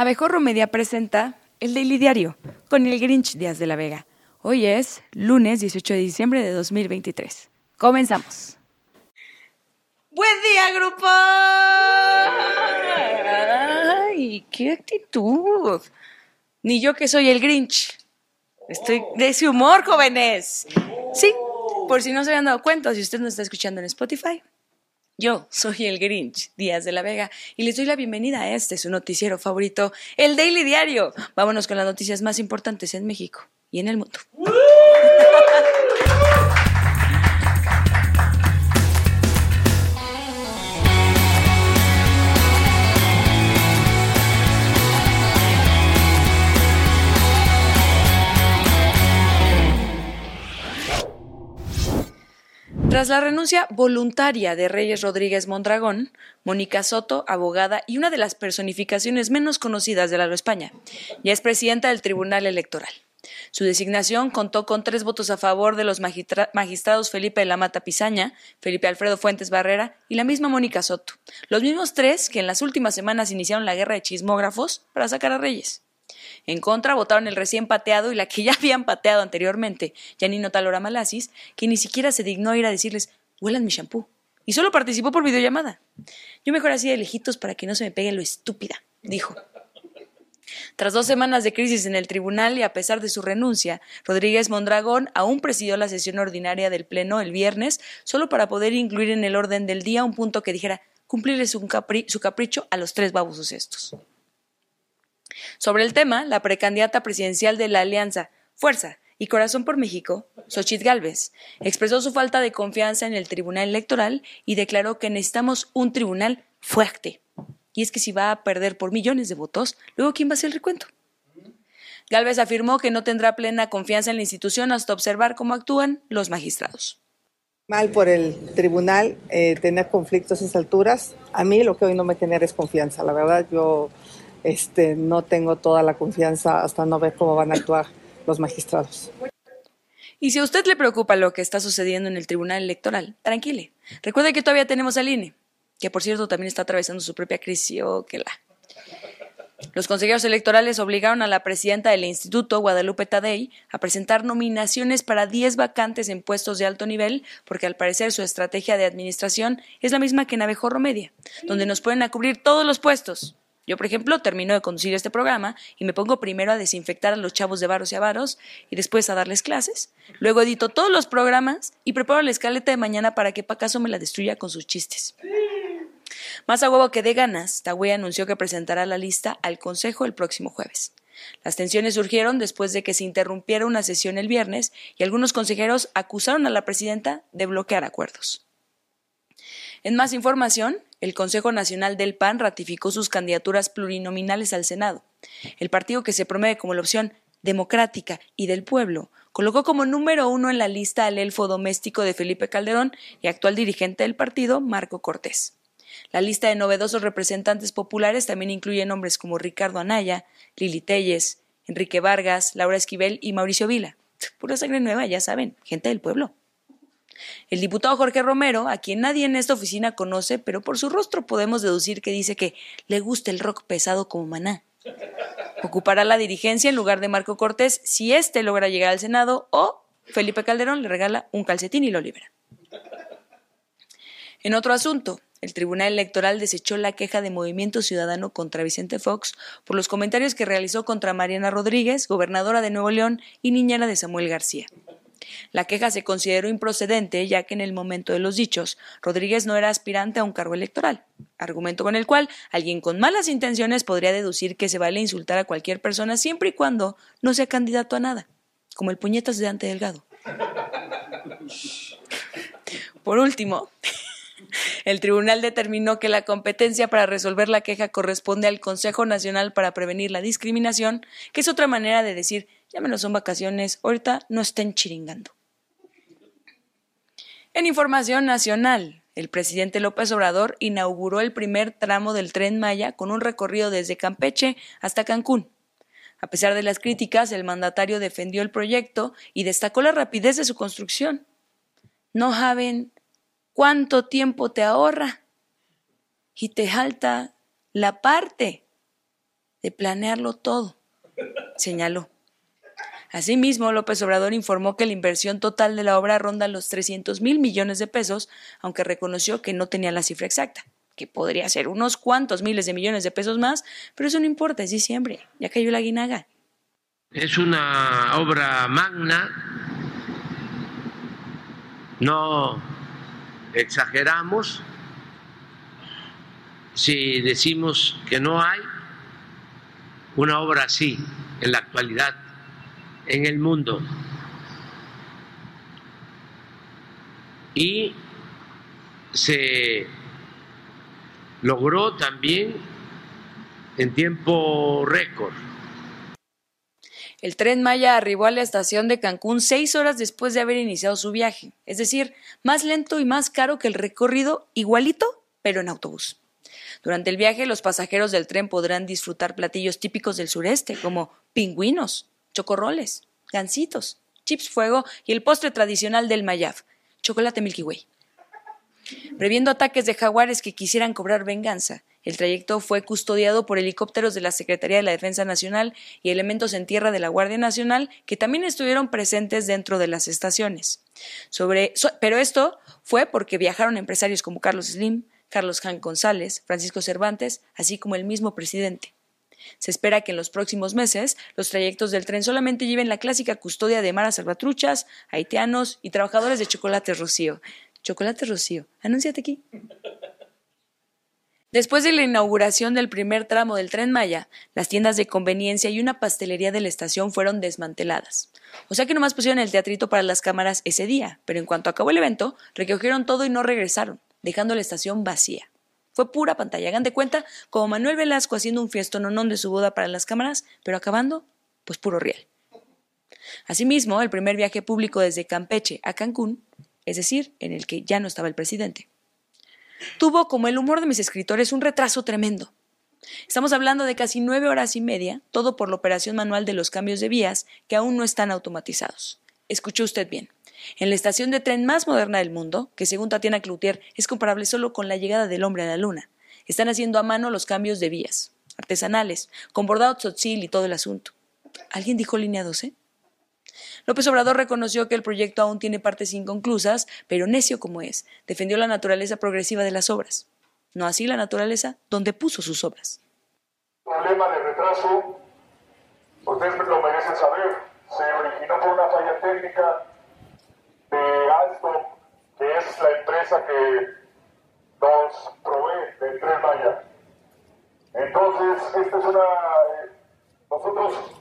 Abejorro Media presenta el Daily Diario con el Grinch Díaz de la Vega. Hoy es lunes 18 de diciembre de 2023. Comenzamos. ¡Buen día, grupo! ¡Ay, qué actitud! Ni yo que soy el Grinch. Estoy de ese humor, jóvenes. Sí, por si no se habían dado cuenta, si usted nos está escuchando en Spotify, yo soy el Grinch, Díaz de la Vega, y les doy la bienvenida a este, su noticiero favorito, el Daily Diario. Vámonos con las noticias más importantes en México y en el mundo. Tras la renuncia voluntaria de Reyes Rodríguez Mondragón, Mónica Soto, abogada y una de las personificaciones menos conocidas de la España, ya es presidenta del Tribunal Electoral. Su designación contó con tres votos a favor de los magistrados Felipe de la Mata Pizaña, Felipe Alfredo Fuentes Barrera y la misma Mónica Soto, los mismos tres que en las últimas semanas iniciaron la guerra de chismógrafos para sacar a Reyes. En contra votaron el recién pateado y la que ya habían pateado anteriormente, Janino Talora Malasis, que ni siquiera se dignó ir a decirles, huelan mi shampoo. Y solo participó por videollamada. Yo mejor así de lejitos para que no se me pegue lo estúpida, dijo. Tras dos semanas de crisis en el tribunal y a pesar de su renuncia, Rodríguez Mondragón aún presidió la sesión ordinaria del Pleno el viernes, solo para poder incluir en el orden del día un punto que dijera cumplirles su, su capricho a los tres babosos estos. Sobre el tema, la precandidata presidencial de la Alianza Fuerza y Corazón por México, Xochitl Gálvez, expresó su falta de confianza en el Tribunal Electoral y declaró que necesitamos un tribunal fuerte. Y es que si va a perder por millones de votos, luego ¿quién va a hacer el recuento? Gálvez afirmó que no tendrá plena confianza en la institución hasta observar cómo actúan los magistrados. Mal por el tribunal eh, tener conflictos a esas alturas. A mí lo que hoy no me genera es confianza. La verdad, yo este, no tengo toda la confianza hasta no ver cómo van a actuar los magistrados. Y si a usted le preocupa lo que está sucediendo en el Tribunal Electoral, tranquile. Recuerde que todavía tenemos al INE, que por cierto también está atravesando su propia crisis. Oh, que la. Los consejeros electorales obligaron a la presidenta del instituto, Guadalupe Tadei, a presentar nominaciones para 10 vacantes en puestos de alto nivel, porque al parecer su estrategia de administración es la misma que en Abejorro Media, donde nos pueden a cubrir todos los puestos. Yo, por ejemplo, termino de conducir este programa y me pongo primero a desinfectar a los chavos de varos y avaros y después a darles clases. Luego edito todos los programas y preparo la escaleta de mañana para que Pacaso me la destruya con sus chistes. Más a huevo que de ganas, Tagüey anunció que presentará la lista al Consejo el próximo jueves. Las tensiones surgieron después de que se interrumpiera una sesión el viernes y algunos consejeros acusaron a la presidenta de bloquear acuerdos. En más información, el Consejo Nacional del PAN ratificó sus candidaturas plurinominales al Senado. El partido que se promueve como la opción democrática y del pueblo colocó como número uno en la lista al elfo doméstico de Felipe Calderón y actual dirigente del partido, Marco Cortés. La lista de novedosos representantes populares también incluye nombres como Ricardo Anaya, Lili Telles, Enrique Vargas, Laura Esquivel y Mauricio Vila. Pura sangre nueva, ya saben, gente del pueblo. El diputado Jorge Romero, a quien nadie en esta oficina conoce, pero por su rostro podemos deducir que dice que le gusta el rock pesado como maná. Ocupará la dirigencia en lugar de Marco Cortés si éste logra llegar al Senado o Felipe Calderón le regala un calcetín y lo libera. En otro asunto, el Tribunal Electoral desechó la queja de Movimiento Ciudadano contra Vicente Fox por los comentarios que realizó contra Mariana Rodríguez, gobernadora de Nuevo León y niñera de Samuel García. La queja se consideró improcedente ya que en el momento de los dichos Rodríguez no era aspirante a un cargo electoral, argumento con el cual alguien con malas intenciones podría deducir que se vale insultar a cualquier persona siempre y cuando no sea candidato a nada, como el puñetas de Dante Delgado. Por último, el tribunal determinó que la competencia para resolver la queja corresponde al Consejo Nacional para Prevenir la Discriminación, que es otra manera de decir ya son vacaciones, ahorita no estén chiringando. En información nacional, el presidente López Obrador inauguró el primer tramo del tren Maya con un recorrido desde Campeche hasta Cancún. A pesar de las críticas, el mandatario defendió el proyecto y destacó la rapidez de su construcción. No saben cuánto tiempo te ahorra y te falta la parte de planearlo todo, señaló. Asimismo, López Obrador informó que la inversión total de la obra ronda los 300 mil millones de pesos, aunque reconoció que no tenía la cifra exacta, que podría ser unos cuantos miles de millones de pesos más, pero eso no importa, es diciembre, ya cayó la guinaga. Es una obra magna, no exageramos si decimos que no hay una obra así en la actualidad en el mundo. Y se logró también en tiempo récord. El tren Maya arribó a la estación de Cancún seis horas después de haber iniciado su viaje, es decir, más lento y más caro que el recorrido igualito, pero en autobús. Durante el viaje, los pasajeros del tren podrán disfrutar platillos típicos del sureste, como pingüinos, chocorroles, gansitos, chips fuego y el postre tradicional del Mayaf, chocolate Milky Way. Previendo ataques de jaguares que quisieran cobrar venganza, el trayecto fue custodiado por helicópteros de la Secretaría de la Defensa Nacional y elementos en tierra de la Guardia Nacional que también estuvieron presentes dentro de las estaciones. pero esto fue porque viajaron empresarios como Carlos Slim, Carlos Jan González, Francisco Cervantes, así como el mismo presidente. Se espera que en los próximos meses los trayectos del tren solamente lleven la clásica custodia de maras salvatruchas, haitianos y trabajadores de Chocolate Rocío. Chocolate Rocío, anúnciate aquí. Después de la inauguración del primer tramo del tren Maya, las tiendas de conveniencia y una pastelería de la estación fueron desmanteladas. O sea que nomás pusieron el teatrito para las cámaras ese día, pero en cuanto acabó el evento, recogieron todo y no regresaron, dejando la estación vacía. Fue pura pantalla. Hagan de cuenta como Manuel Velasco haciendo un fiestononón de su boda para las cámaras, pero acabando, pues puro riel. Asimismo, el primer viaje público desde Campeche a Cancún, es decir, en el que ya no estaba el presidente, tuvo, como el humor de mis escritores, un retraso tremendo. Estamos hablando de casi nueve horas y media, todo por la operación manual de los cambios de vías que aún no están automatizados. Escuchó usted bien. En la estación de tren más moderna del mundo, que según Tatiana Cloutier es comparable solo con la llegada del hombre a la luna, están haciendo a mano los cambios de vías, artesanales, con bordado tzotzil y todo el asunto. ¿Alguien dijo línea 12? López Obrador reconoció que el proyecto aún tiene partes inconclusas, pero necio como es, defendió la naturaleza progresiva de las obras. No así la naturaleza donde puso sus obras. Problema de retraso, ustedes lo merecen saber, se originó por una falla técnica de Alstom, que es la empresa que nos provee del Tren Maya. Entonces, esta es una... Nosotros,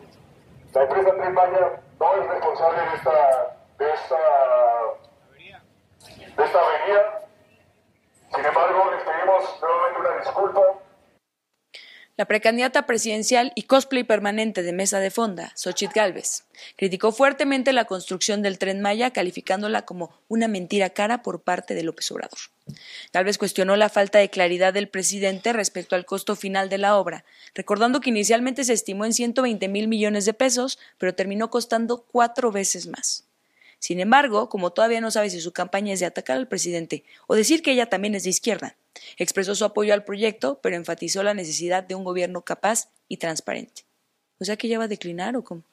la empresa Tren Maya, no es responsable de esta, de esta, de esta avería. Sin embargo, les pedimos nuevamente una disculpa la precandidata presidencial y cosplay permanente de Mesa de Fonda, Xochitl Galvez, criticó fuertemente la construcción del tren Maya, calificándola como una mentira cara por parte de López Obrador. Galvez cuestionó la falta de claridad del presidente respecto al costo final de la obra, recordando que inicialmente se estimó en 120 mil millones de pesos, pero terminó costando cuatro veces más. Sin embargo, como todavía no sabe si su campaña es de atacar al presidente o decir que ella también es de izquierda, expresó su apoyo al proyecto, pero enfatizó la necesidad de un gobierno capaz y transparente. O sea que ella va a declinar o cómo.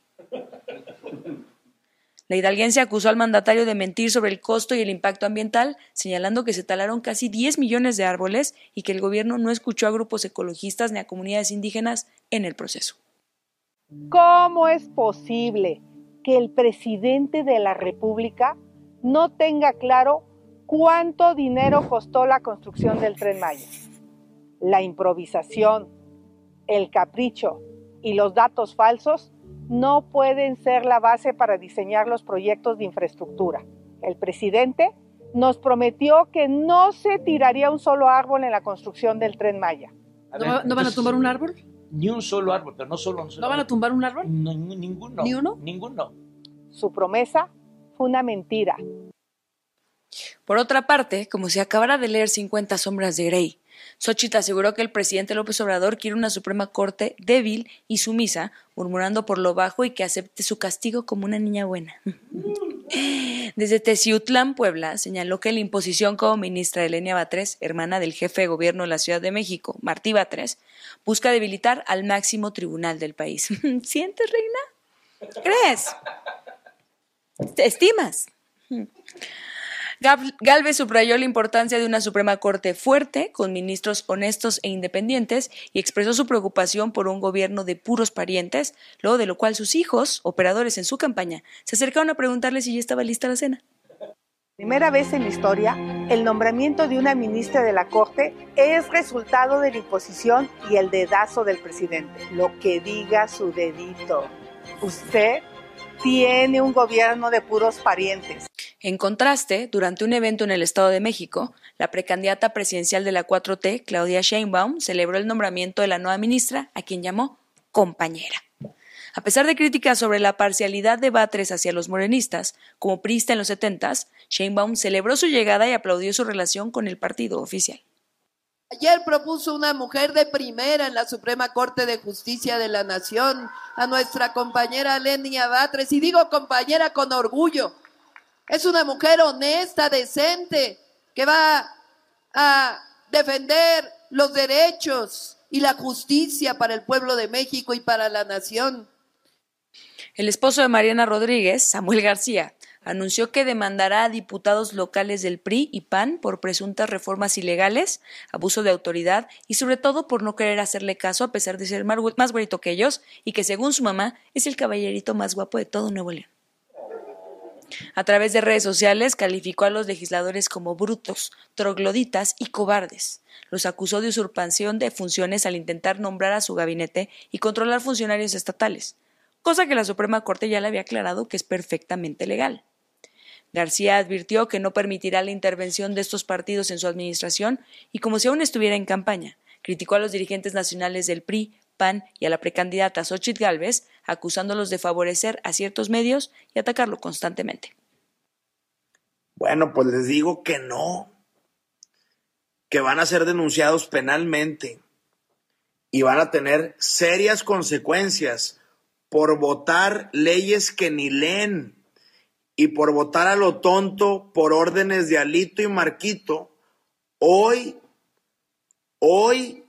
La hidalguense acusó al mandatario de mentir sobre el costo y el impacto ambiental, señalando que se talaron casi 10 millones de árboles y que el gobierno no escuchó a grupos ecologistas ni a comunidades indígenas en el proceso. ¿Cómo es posible que el presidente de la República no tenga claro cuánto dinero costó la construcción del tren Maya. La improvisación, el capricho y los datos falsos no pueden ser la base para diseñar los proyectos de infraestructura. El presidente nos prometió que no se tiraría un solo árbol en la construcción del tren Maya. ¿No, van a tumbar un árbol? Ni un solo árbol, pero no solo un solo ¿No van a tumbar un árbol? ninguno. ¿Ni uno? Ninguno. Su promesa fue una mentira. Por otra parte, como si acabara de leer 50 sombras de Grey, Xochitl aseguró que el presidente López Obrador quiere una Suprema Corte débil y sumisa, murmurando por lo bajo y que acepte su castigo como una niña buena. Desde Teciutlán, Puebla, señaló que la imposición como ministra de Elenia Batres, hermana del jefe de gobierno de la Ciudad de México, Martí Batres, busca debilitar al máximo tribunal del país. ¿Sientes, reina? ¿Crees? ¿Te estimas? Galvez subrayó la importancia de una Suprema Corte fuerte, con ministros honestos e independientes, y expresó su preocupación por un gobierno de puros parientes, luego de lo cual sus hijos, operadores en su campaña, se acercaron a preguntarle si ya estaba lista la cena. Primera vez en la historia, el nombramiento de una ministra de la Corte es resultado de la imposición y el dedazo del presidente. Lo que diga su dedito. Usted tiene un gobierno de puros parientes. En contraste, durante un evento en el Estado de México, la precandidata presidencial de la 4T, Claudia Sheinbaum, celebró el nombramiento de la nueva ministra, a quien llamó compañera. A pesar de críticas sobre la parcialidad de Batres hacia los morenistas, como prista en los 70s, Sheinbaum celebró su llegada y aplaudió su relación con el partido oficial. Ayer propuso una mujer de primera en la Suprema Corte de Justicia de la Nación, a nuestra compañera Lenia Batres, y digo compañera con orgullo. Es una mujer honesta, decente, que va a defender los derechos y la justicia para el pueblo de México y para la nación. El esposo de Mariana Rodríguez, Samuel García, anunció que demandará a diputados locales del PRI y PAN por presuntas reformas ilegales, abuso de autoridad y sobre todo por no querer hacerle caso a pesar de ser más güerito que ellos y que según su mamá es el caballerito más guapo de todo Nuevo León. A través de redes sociales calificó a los legisladores como brutos, trogloditas y cobardes. Los acusó de usurpación de funciones al intentar nombrar a su gabinete y controlar funcionarios estatales, cosa que la Suprema Corte ya le había aclarado que es perfectamente legal. García advirtió que no permitirá la intervención de estos partidos en su administración y como si aún estuviera en campaña, criticó a los dirigentes nacionales del PRI, PAN y a la precandidata Xochitl Gálvez, acusándolos de favorecer a ciertos medios y atacarlo constantemente. Bueno, pues les digo que no, que van a ser denunciados penalmente y van a tener serias consecuencias por votar leyes que ni leen y por votar a lo tonto por órdenes de Alito y Marquito, hoy, hoy,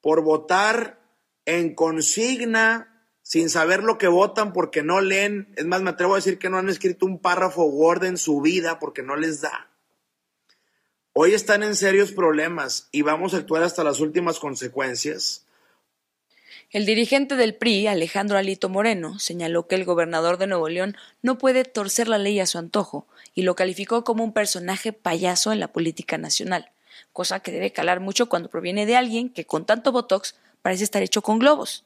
por votar en consigna, sin saber lo que votan porque no leen, es más, me atrevo a decir que no han escrito un párrafo Word en su vida porque no les da. Hoy están en serios problemas y vamos a actuar hasta las últimas consecuencias el dirigente del PRI, Alejandro Alito Moreno, señaló que el gobernador de Nuevo León no puede torcer la ley a su antojo y lo calificó como un personaje payaso en la política nacional, cosa que debe calar mucho cuando proviene de alguien que con tanto botox parece estar hecho con globos.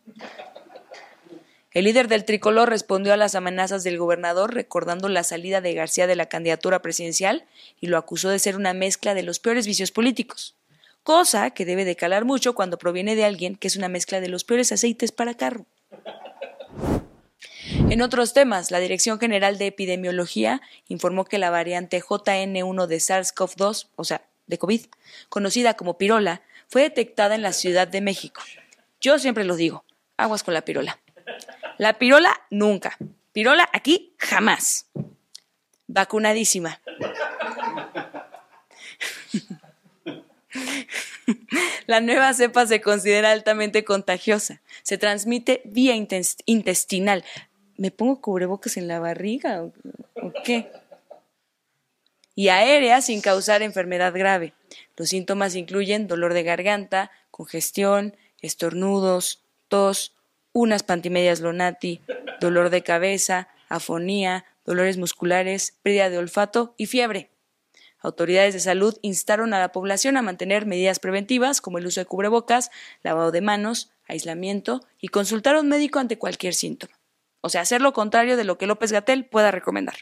El líder del tricolor respondió a las amenazas del gobernador recordando la salida de García de la candidatura presidencial y lo acusó de ser una mezcla de los peores vicios políticos cosa que debe de calar mucho cuando proviene de alguien que es una mezcla de los peores aceites para carro. En otros temas, la Dirección General de Epidemiología informó que la variante JN1 de SARS-CoV-2, o sea, de COVID, conocida como pirola, fue detectada en la Ciudad de México. Yo siempre lo digo, aguas con la pirola. La pirola nunca. Pirola aquí jamás. Vacunadísima. La nueva cepa se considera altamente contagiosa. Se transmite vía intestinal. ¿Me pongo cubrebocas en la barriga o, qué? Y aérea sin causar enfermedad grave. Los síntomas incluyen dolor de garganta, congestión, estornudos, tos, unas pantimedias lonati, dolor de cabeza, afonía, dolores musculares, pérdida de olfato y fiebre. Autoridades de salud instaron a la población a mantener medidas preventivas como el uso de cubrebocas, lavado de manos, aislamiento y consultar a un médico ante cualquier síntoma. O sea, hacer lo contrario de lo que López Gatel pueda recomendar.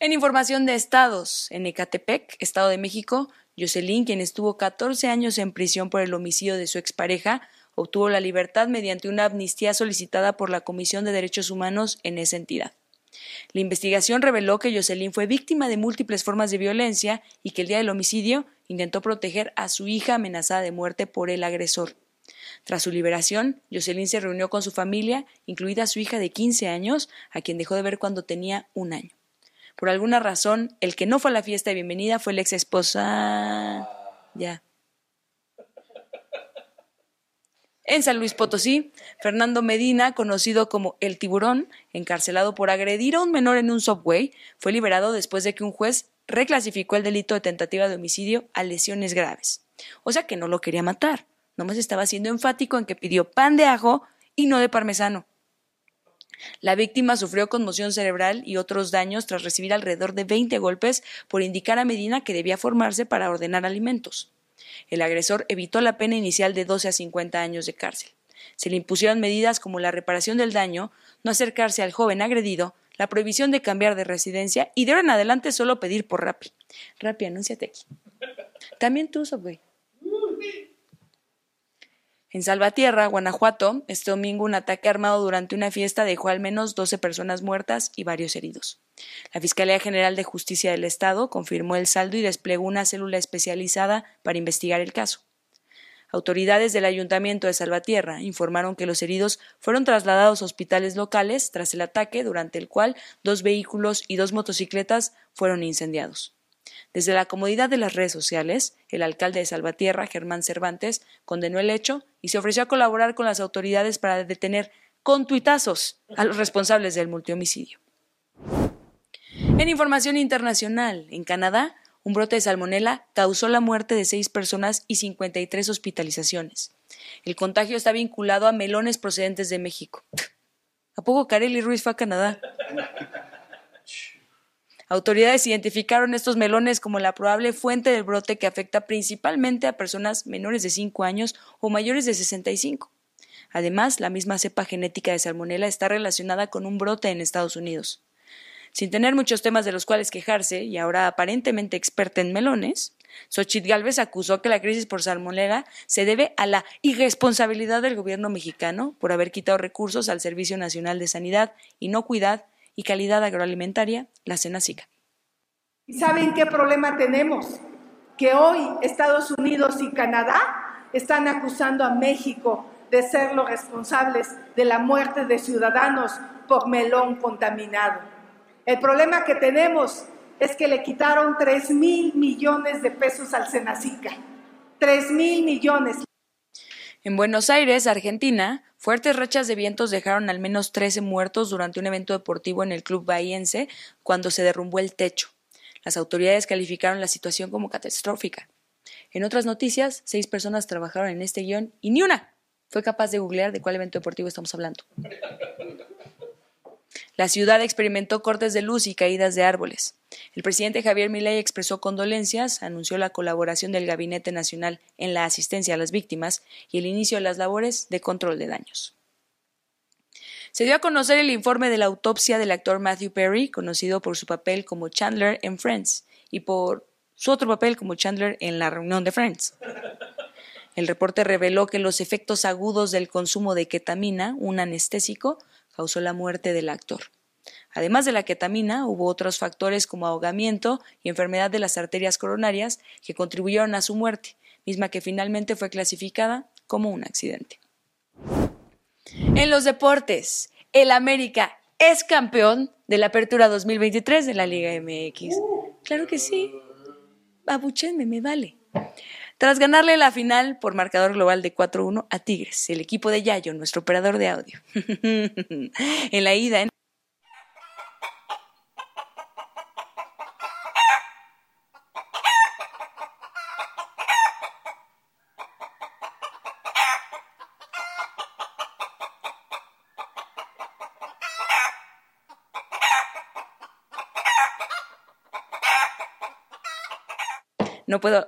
En información de estados, en Ecatepec, Estado de México, Jocelyn, quien estuvo 14 años en prisión por el homicidio de su expareja, obtuvo la libertad mediante una amnistía solicitada por la Comisión de Derechos Humanos en esa entidad. La investigación reveló que Jocelyn fue víctima de múltiples formas de violencia y que el día del homicidio intentó proteger a su hija amenazada de muerte por el agresor. Tras su liberación, Jocelyn se reunió con su familia, incluida su hija de 15 años, a quien dejó de ver cuando tenía un año. Por alguna razón, el que no fue a la fiesta de bienvenida fue la ex esposa. Ya. En San Luis Potosí, Fernando Medina, conocido como El Tiburón, encarcelado por agredir a un menor en un subway, fue liberado después de que un juez reclasificó el delito de tentativa de homicidio a lesiones graves. O sea que no lo quería matar, nomás estaba siendo enfático en que pidió pan de ajo y no de parmesano. La víctima sufrió conmoción cerebral y otros daños tras recibir alrededor de 20 golpes por indicar a Medina que debía formarse para ordenar alimentos. El agresor evitó la pena inicial de 12 a 50 años de cárcel. Se le impusieron medidas como la reparación del daño, no acercarse al joven agredido, la prohibición de cambiar de residencia y de ahora en adelante solo pedir por Rappi. Rappi, anúnciate aquí. También tú, güey. En Salvatierra, Guanajuato, este domingo un ataque armado durante una fiesta dejó al menos 12 personas muertas y varios heridos. La Fiscalía General de Justicia del Estado confirmó el saldo y desplegó una célula especializada para investigar el caso. Autoridades del Ayuntamiento de Salvatierra informaron que los heridos fueron trasladados a hospitales locales tras el ataque, durante el cual dos vehículos y dos motocicletas fueron incendiados. Desde la comodidad de las redes sociales, el alcalde de Salvatierra, Germán Cervantes, condenó el hecho y se ofreció a colaborar con las autoridades para detener con tuitazos a los responsables del multihomicidio. En información internacional, en Canadá, un brote de salmonela causó la muerte de seis personas y 53 hospitalizaciones. El contagio está vinculado a melones procedentes de México. ¿A poco Kareli Ruiz fue a Canadá? Autoridades identificaron estos melones como la probable fuente del brote que afecta principalmente a personas menores de 5 años o mayores de 65. Además, la misma cepa genética de salmonela está relacionada con un brote en Estados Unidos. Sin tener muchos temas de los cuales quejarse y ahora aparentemente experta en melones, Xochitl Gálvez acusó que la crisis por salmonela se debe a la irresponsabilidad del gobierno mexicano por haber quitado recursos al Servicio Nacional de Sanidad, Inocuidad y calidad agroalimentaria, la Senacica. ¿Y saben qué problema tenemos? Que hoy Estados Unidos y Canadá están acusando a México de ser los responsables de la muerte de ciudadanos por melón contaminado. El problema que tenemos es que le quitaron 3 mil millones de pesos al Senacica. 3 mil millones. En Buenos Aires, Argentina, fuertes rachas de vientos dejaron al menos 13 muertos durante un evento deportivo en el club bahiense cuando se derrumbó el techo. Las autoridades calificaron la situación como catastrófica. En otras noticias, seis personas trabajaron en este guion y ni una fue capaz de googlear de cuál evento deportivo estamos hablando. La ciudad experimentó cortes de luz y caídas de árboles. El presidente Javier Milei expresó condolencias, anunció la colaboración del Gabinete Nacional en la asistencia a las víctimas y el inicio de las labores de control de daños. Se dio a conocer el informe de la autopsia del actor Matthew Perry, conocido por su papel como Chandler en Friends y por su otro papel como Chandler en la reunión de Friends. El reporte reveló que los efectos agudos del consumo de ketamina, un anestésico, causó la muerte del actor. Además de la ketamina, hubo otros factores como ahogamiento y enfermedad de las arterias coronarias que contribuyeron a su muerte, misma que finalmente fue clasificada como un accidente. En los deportes, el América es campeón de la Apertura 2023 de la Liga MX. Claro que sí. Abuchenme, me vale. Tras ganarle la final por marcador global de 4-1 a Tigres, el equipo de Yayo, nuestro operador de audio. en la ida, en No puedo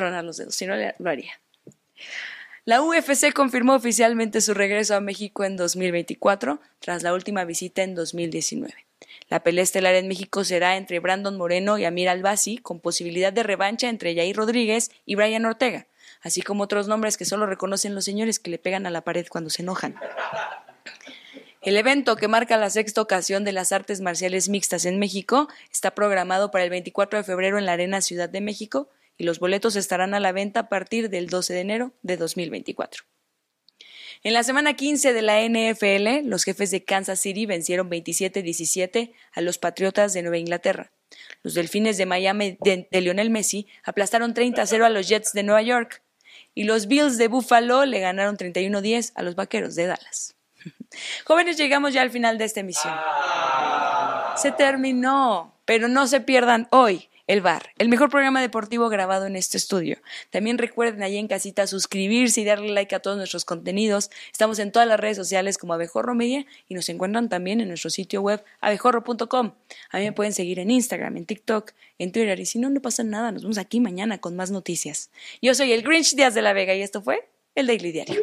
los dedos, si no lo haría. La UFC confirmó oficialmente su regreso a México en 2024, tras la última visita en 2019. La pelea estelar en México será entre Brandon Moreno y Amir Albasi, con posibilidad de revancha entre Jair Rodríguez y Brian Ortega, así como otros nombres que solo reconocen los señores que le pegan a la pared cuando se enojan. El evento, que marca la sexta ocasión de las artes marciales mixtas en México, está programado para el 24 de febrero en la Arena Ciudad de México y los boletos estarán a la venta a partir del 12 de enero de 2024. En la semana 15 de la NFL, los jefes de Kansas City vencieron 27-17 a los Patriotas de Nueva Inglaterra. Los Delfines de Miami de, de Lionel Messi aplastaron 30-0 a los Jets de Nueva York. Y los Bills de Buffalo le ganaron 31-10 a los Vaqueros de Dallas. Jóvenes, llegamos ya al final de esta emisión. Se terminó, pero no se pierdan hoy el Bar, el mejor programa deportivo grabado en este estudio. También recuerden allí en casita suscribirse y darle like a todos nuestros contenidos. Estamos en todas las redes sociales como Abejorro Media y nos encuentran también en nuestro sitio web abejorro.com. A mí me pueden seguir en Instagram, en TikTok, en Twitter y si no, no pasa nada. Nos vemos aquí mañana con más noticias. Yo soy el Grinch Díaz de la Vega y esto fue el Daily Diario.